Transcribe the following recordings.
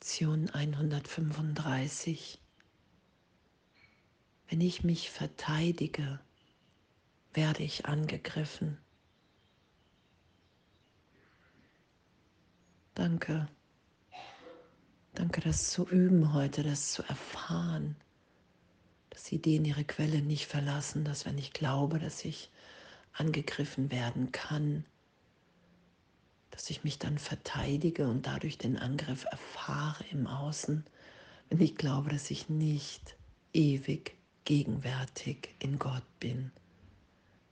Lektion 135. Wenn ich mich verteidige, werde ich angegriffen. Danke. Danke, das zu üben heute, das zu erfahren, dass Ideen ihre Quelle nicht verlassen, dass wenn ich glaube, dass ich angegriffen werden kann, dass ich mich dann verteidige und dadurch den Angriff erfahre im Außen, wenn ich glaube, dass ich nicht ewig gegenwärtig in Gott bin,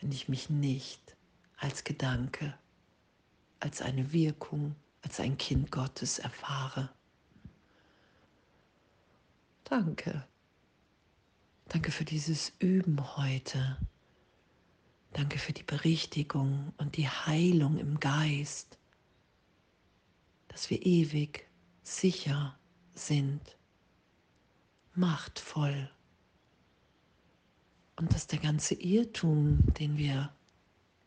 wenn ich mich nicht als Gedanke, als eine Wirkung, als ein Kind Gottes erfahre. Danke. Danke für dieses Üben heute. Danke für die Berichtigung und die Heilung im Geist dass wir ewig sicher sind, machtvoll und dass der ganze Irrtum, den wir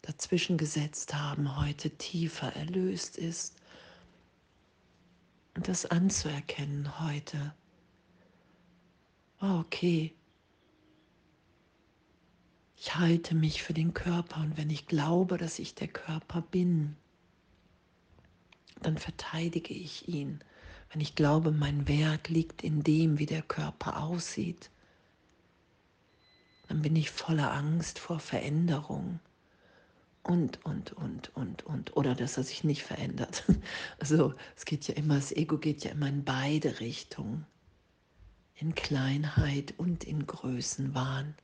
dazwischen gesetzt haben, heute tiefer erlöst ist. Und das anzuerkennen heute. Oh, okay. Ich halte mich für den Körper und wenn ich glaube, dass ich der Körper bin, dann verteidige ich ihn. Wenn ich glaube, mein Wert liegt in dem, wie der Körper aussieht, dann bin ich voller Angst vor Veränderung. Und, und, und, und, und. Oder dass er sich nicht verändert. Also es geht ja immer, das Ego geht ja immer in beide Richtungen. In Kleinheit und in Größenwahn.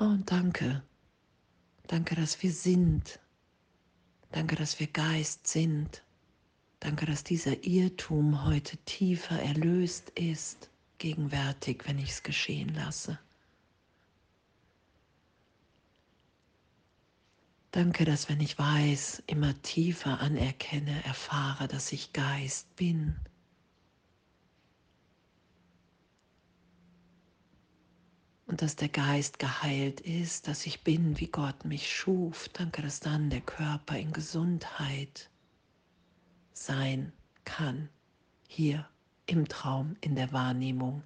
Oh, danke. Danke, dass wir sind. Danke, dass wir Geist sind. Danke, dass dieser Irrtum heute tiefer erlöst ist, gegenwärtig, wenn ich es geschehen lasse. Danke, dass wenn ich weiß, immer tiefer anerkenne, erfahre, dass ich Geist bin dass der Geist geheilt ist, dass ich bin, wie Gott mich schuf. Danke, dass dann der Körper in Gesundheit sein kann, hier im Traum, in der Wahrnehmung,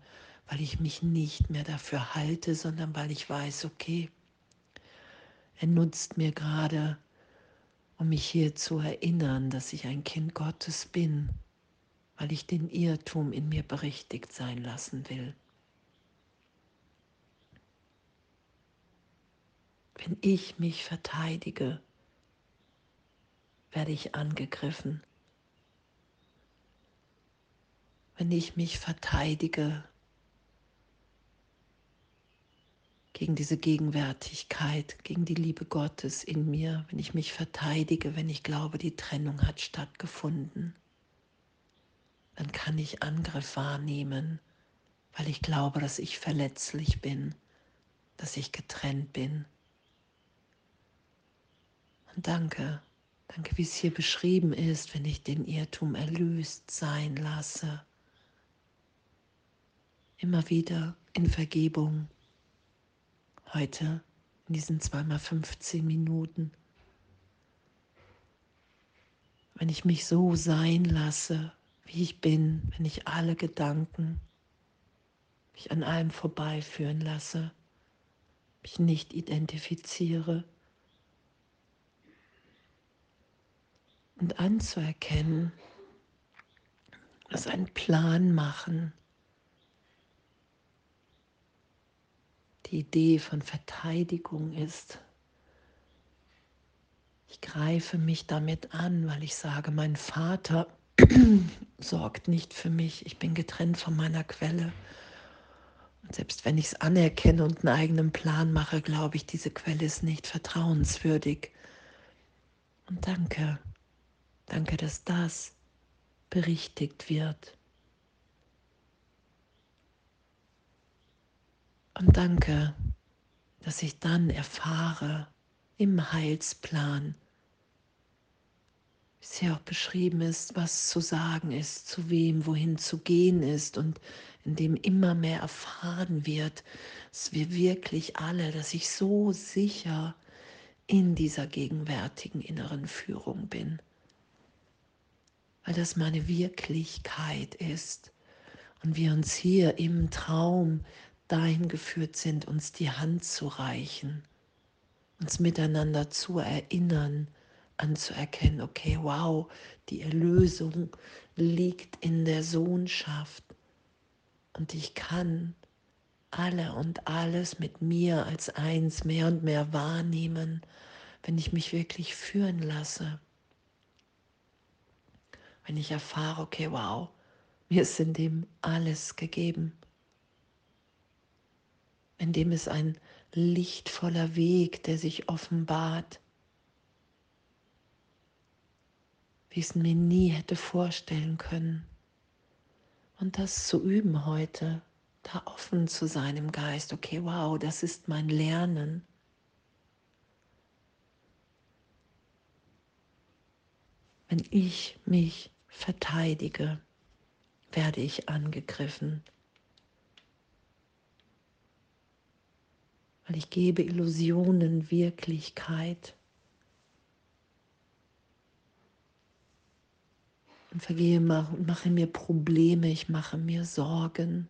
weil ich mich nicht mehr dafür halte, sondern weil ich weiß, okay, er nutzt mir gerade, um mich hier zu erinnern, dass ich ein Kind Gottes bin, weil ich den Irrtum in mir berichtigt sein lassen will. Wenn ich mich verteidige, werde ich angegriffen. Wenn ich mich verteidige gegen diese Gegenwärtigkeit, gegen die Liebe Gottes in mir, wenn ich mich verteidige, wenn ich glaube, die Trennung hat stattgefunden, dann kann ich Angriff wahrnehmen, weil ich glaube, dass ich verletzlich bin, dass ich getrennt bin. Und danke, danke, wie es hier beschrieben ist, wenn ich den Irrtum erlöst sein lasse. Immer wieder in Vergebung. Heute in diesen zweimal 15 Minuten. Wenn ich mich so sein lasse, wie ich bin, wenn ich alle Gedanken mich an allem vorbeiführen lasse, mich nicht identifiziere und anzuerkennen, dass ein Plan machen, die Idee von Verteidigung ist. Ich greife mich damit an, weil ich sage, mein Vater sorgt nicht für mich, ich bin getrennt von meiner Quelle. Und selbst wenn ich es anerkenne und einen eigenen Plan mache, glaube ich, diese Quelle ist nicht vertrauenswürdig. Und danke. Danke, dass das berichtigt wird. Und danke, dass ich dann erfahre im Heilsplan, wie es hier auch beschrieben ist, was zu sagen ist, zu wem, wohin zu gehen ist und in dem immer mehr erfahren wird, dass wir wirklich alle, dass ich so sicher in dieser gegenwärtigen inneren Führung bin weil das meine Wirklichkeit ist und wir uns hier im Traum dahin geführt sind, uns die Hand zu reichen, uns miteinander zu erinnern, anzuerkennen, okay, wow, die Erlösung liegt in der Sohnschaft und ich kann alle und alles mit mir als eins mehr und mehr wahrnehmen, wenn ich mich wirklich führen lasse. Wenn ich erfahre, okay, wow, mir ist in dem alles gegeben. In dem ist ein lichtvoller Weg, der sich offenbart, wie ich es mir nie hätte vorstellen können. Und das zu üben heute, da offen zu sein im Geist, okay, wow, das ist mein Lernen. Wenn ich mich verteidige, werde ich angegriffen. Weil ich gebe Illusionen Wirklichkeit. Und vergehe und mache mir Probleme, ich mache mir Sorgen.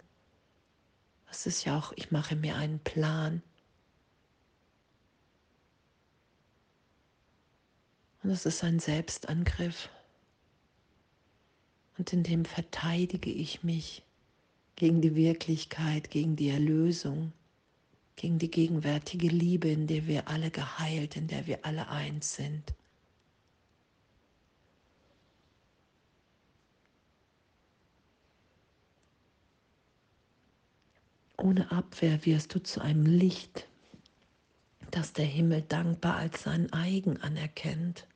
Das ist ja auch, ich mache mir einen Plan. Und das ist ein Selbstangriff. Und in dem verteidige ich mich gegen die Wirklichkeit, gegen die Erlösung, gegen die gegenwärtige Liebe, in der wir alle geheilt, in der wir alle eins sind. Ohne Abwehr wirst du zu einem Licht, das der Himmel dankbar als sein eigen anerkennt.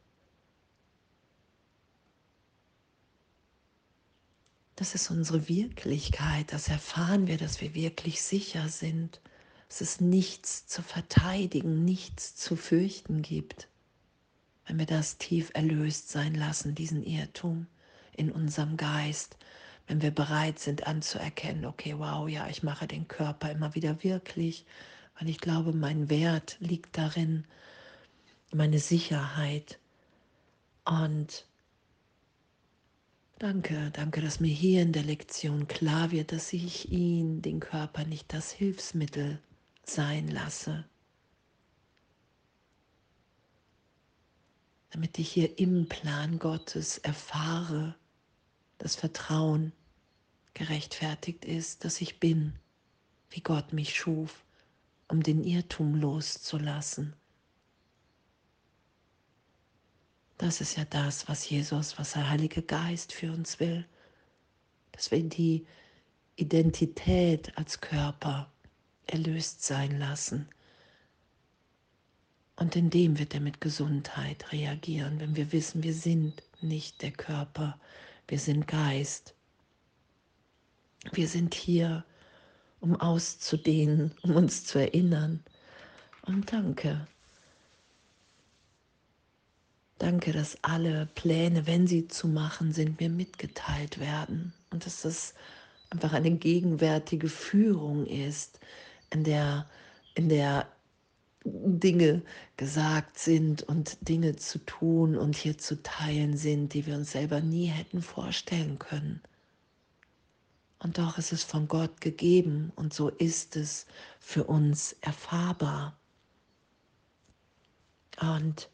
Das ist unsere Wirklichkeit, das erfahren wir, dass wir wirklich sicher sind, dass es nichts zu verteidigen, nichts zu fürchten gibt, wenn wir das tief erlöst sein lassen, diesen Irrtum in unserem Geist, wenn wir bereit sind anzuerkennen, okay, wow, ja, ich mache den Körper immer wieder wirklich, weil ich glaube, mein Wert liegt darin, meine Sicherheit. Und danke, danke, dass mir hier in der Lektion klar wird, dass ich ihn, den Körper, nicht das Hilfsmittel sein lasse. Damit ich hier im Plan Gottes erfahre, das Vertrauen gerechtfertigt ist, dass ich bin, wie Gott mich schuf, um den Irrtum loszulassen. Das ist ja das, was Jesus, was der Heilige Geist für uns will, dass wir die Identität als Körper erlöst sein lassen. Und in dem wird er mit Gesundheit reagieren, wenn wir wissen, wir sind nicht der Körper, wir sind Geist. Wir sind hier, um auszudehnen, um uns zu erinnern. Und danke. Danke, dass alle Pläne, wenn sie zu machen sind, mir mitgeteilt werden. Und dass das einfach eine gegenwärtige Führung ist, in der, in der Dinge gesagt sind und Dinge zu tun und hier zu teilen sind, die wir uns selber nie hätten vorstellen können. Und doch ist es von Gott gegeben und so ist es für uns erfahrbar. Und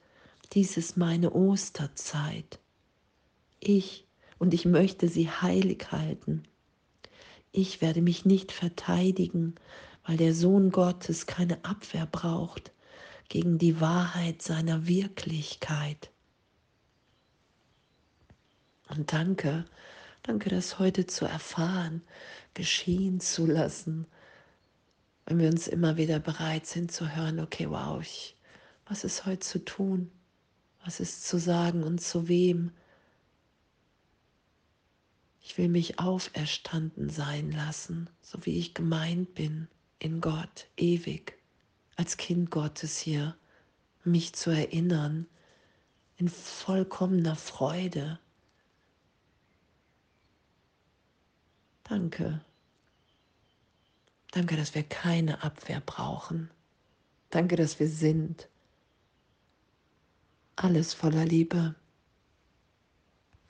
dies ist meine Osterzeit. Ich und ich möchte sie heilig halten. Ich werde mich nicht verteidigen, weil der Sohn Gottes keine Abwehr braucht gegen die Wahrheit seiner Wirklichkeit. Und danke, danke, das heute zu erfahren, geschehen zu lassen, wenn wir uns immer wieder bereit sind zu hören, okay, wow, ich, was ist heute zu tun? Was ist zu sagen und zu wem? Ich will mich auferstanden sein lassen, so wie ich gemeint bin in Gott, ewig, als Kind Gottes hier, mich zu erinnern, in vollkommener Freude. Danke. Danke, dass wir keine Abwehr brauchen. Danke, dass wir sind. Alles voller Liebe.